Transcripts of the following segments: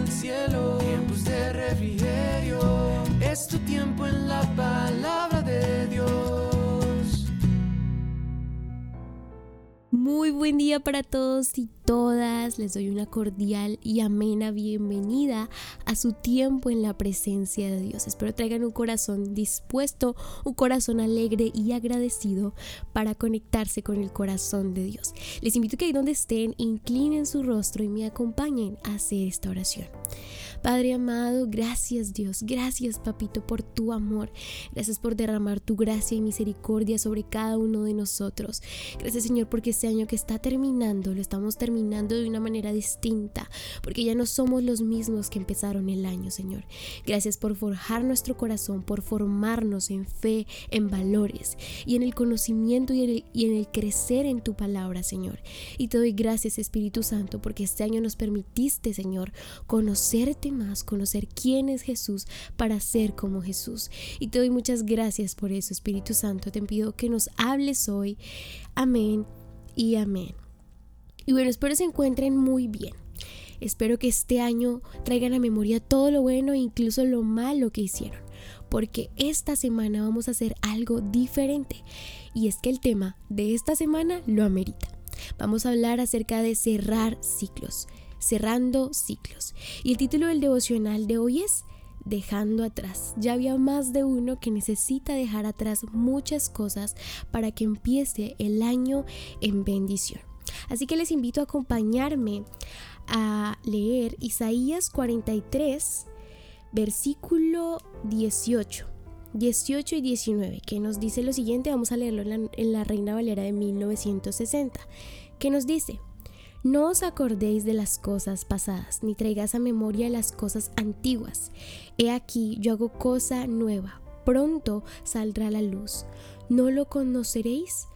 el cielo, Muy buen día para todos y todas. Les doy una cordial y amena bienvenida a su tiempo en la presencia de Dios. Espero traigan un corazón dispuesto, un corazón alegre y agradecido para conectarse con el corazón de Dios. Les invito que ahí donde estén, inclinen su rostro y me acompañen a hacer esta oración. Padre amado, gracias Dios, gracias Papito por tu amor, gracias por derramar tu gracia y misericordia sobre cada uno de nosotros. Gracias Señor porque este año que está terminando, lo estamos terminando de una manera distinta, porque ya no somos los mismos que empezaron el año, Señor. Gracias por forjar nuestro corazón, por formarnos en fe, en valores y en el conocimiento y en el, crecer en tu palabra, Señor. Y te doy gracias Espíritu Santo porque este año nos permitiste, Señor, conocerte más, conocer quién es Jesús para ser como Jesús. Y te doy muchas gracias por eso, Espíritu Santo. Te pido que nos hables hoy. Amén y amén. Y bueno, espero se encuentren muy bien. Espero que este año traigan a memoria todo lo bueno e incluso lo malo que hicieron, porque esta semana vamos a hacer algo diferente. Y es que el tema de esta semana lo amerita. Vamos a hablar acerca de cerrar ciclos cerrando ciclos. Y el título del devocional de hoy es Dejando atrás. Ya había más de uno que necesita dejar atrás muchas cosas para que empiece el año en bendición. Así que les invito a acompañarme a leer Isaías 43, versículo 18. 18 y 19, que nos dice lo siguiente, vamos a leerlo en la, en la Reina Valera de 1960, que nos dice, no os acordéis de las cosas pasadas, ni traigáis a memoria las cosas antiguas. He aquí, yo hago cosa nueva, pronto saldrá la luz. ¿No lo conoceréis?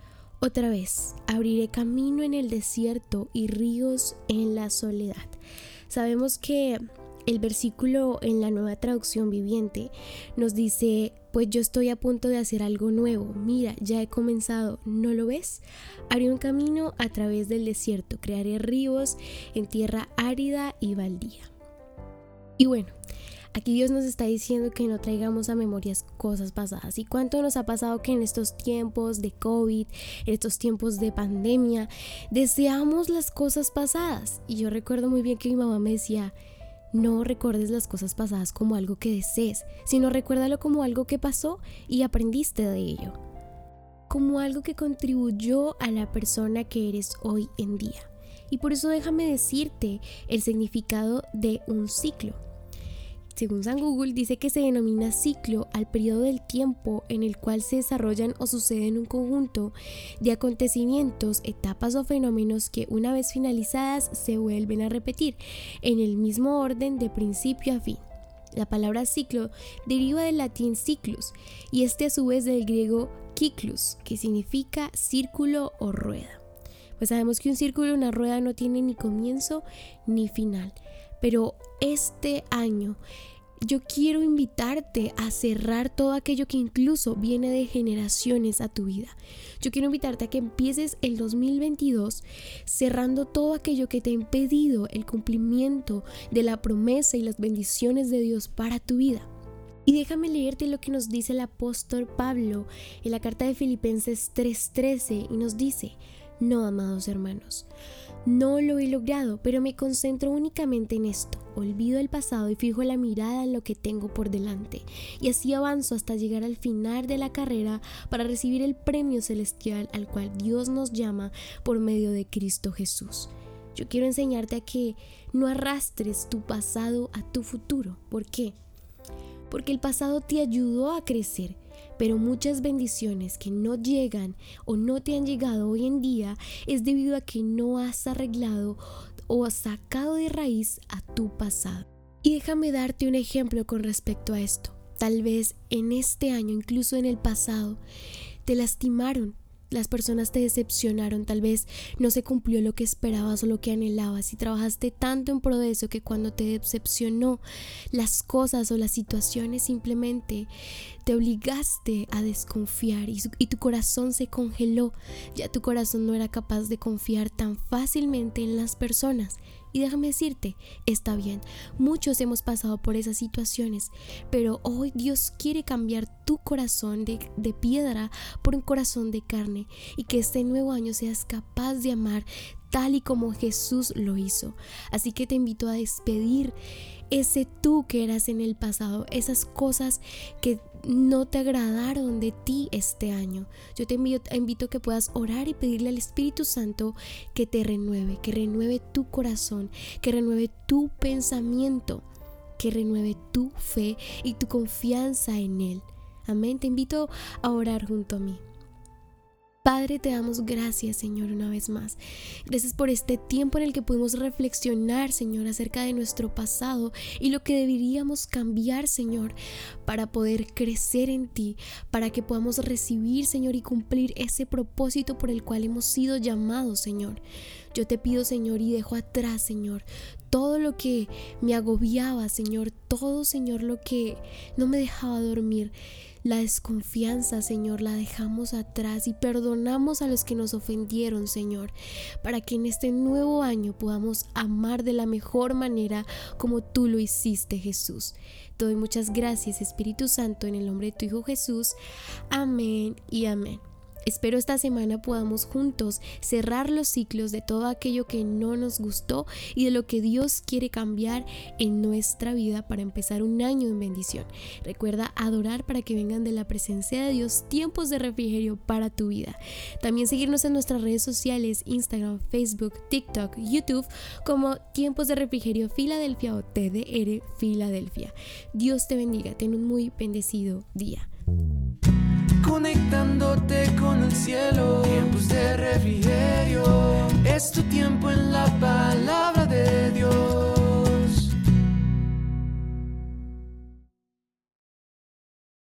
Otra vez, abriré camino en el desierto y ríos en la soledad. Sabemos que el versículo en la nueva traducción viviente nos dice, pues yo estoy a punto de hacer algo nuevo, mira, ya he comenzado, ¿no lo ves? Haré un camino a través del desierto, crearé ríos en tierra árida y baldía. Y bueno, Aquí Dios nos está diciendo que no traigamos a memorias cosas pasadas. ¿Y cuánto nos ha pasado que en estos tiempos de COVID, en estos tiempos de pandemia, deseamos las cosas pasadas? Y yo recuerdo muy bien que mi mamá me decía, no recuerdes las cosas pasadas como algo que desees, sino recuérdalo como algo que pasó y aprendiste de ello. Como algo que contribuyó a la persona que eres hoy en día. Y por eso déjame decirte el significado de un ciclo. Según San Google, dice que se denomina ciclo al periodo del tiempo en el cual se desarrollan o suceden un conjunto de acontecimientos, etapas o fenómenos que una vez finalizadas se vuelven a repetir en el mismo orden de principio a fin. La palabra ciclo deriva del latín ciclus y este a su vez del griego kiklus, que significa círculo o rueda. Pues sabemos que un círculo o una rueda no tiene ni comienzo ni final. Pero este año yo quiero invitarte a cerrar todo aquello que incluso viene de generaciones a tu vida. Yo quiero invitarte a que empieces el 2022 cerrando todo aquello que te ha impedido el cumplimiento de la promesa y las bendiciones de Dios para tu vida. Y déjame leerte lo que nos dice el apóstol Pablo en la carta de Filipenses 3:13 y nos dice, no, amados hermanos, no lo he logrado, pero me concentro únicamente en esto. Olvido el pasado y fijo la mirada en lo que tengo por delante. Y así avanzo hasta llegar al final de la carrera para recibir el premio celestial al cual Dios nos llama por medio de Cristo Jesús. Yo quiero enseñarte a que no arrastres tu pasado a tu futuro. ¿Por qué? Porque el pasado te ayudó a crecer pero muchas bendiciones que no llegan o no te han llegado hoy en día es debido a que no has arreglado o sacado de raíz a tu pasado. Y déjame darte un ejemplo con respecto a esto. Tal vez en este año, incluso en el pasado, te lastimaron, las personas te decepcionaron, tal vez no se cumplió lo que esperabas o lo que anhelabas y trabajaste tanto en pro de eso que cuando te decepcionó las cosas o las situaciones simplemente te obligaste a desconfiar y, y tu corazón se congeló, ya tu corazón no era capaz de confiar tan fácilmente en las personas Y déjame decirte, está bien, muchos hemos pasado por esas situaciones, pero hoy Dios quiere cambiar tu corazón de, de, piedra por un corazón de carne y que este nuevo año seas capaz de amar tal y como Jesús lo hizo. Así que te invito a despedir ese tú que eras en el pasado, esas cosas que no te agradaron de ti este año. Yo te invito, a que puedas orar y pedirle al Espíritu Santo que te renueve, que renueve tu corazón, que renueve tu pensamiento, que renueve tu fe y tu confianza en Él. Amén. Te invito a orar junto a mí. Padre, te damos gracias, Señor, una vez más. Gracias por este tiempo en el que pudimos reflexionar, Señor, acerca de nuestro pasado y lo que deberíamos cambiar, Señor, para poder crecer en ti, para que podamos recibir, Señor, y cumplir ese propósito por el cual hemos sido llamados, Señor. Yo te pido, Señor, y dejo atrás, Señor, todo lo que me agobiaba, Señor, todo, Señor, lo que no me dejaba dormir. La desconfianza, Señor, la dejamos atrás y perdonamos a los que nos ofendieron, Señor, para que en este nuevo año podamos amar de la mejor manera como tú lo hiciste, Jesús. Te doy muchas gracias, Espíritu Santo, en el nombre de tu Hijo Jesús. Amén y amén. Espero esta semana podamos juntos cerrar los ciclos de todo aquello que no nos gustó y de lo que Dios quiere cambiar en nuestra vida para empezar un año en bendición. Recuerda adorar para que vengan de la presencia de Dios tiempos de refrigerio para tu vida. También seguirnos en nuestras redes sociales, Instagram, Facebook, TikTok, YouTube como Tiempos de Refrigerio Filadelfia o TDR Filadelfia. Dios te bendiga, ten un muy bendecido día el cielo.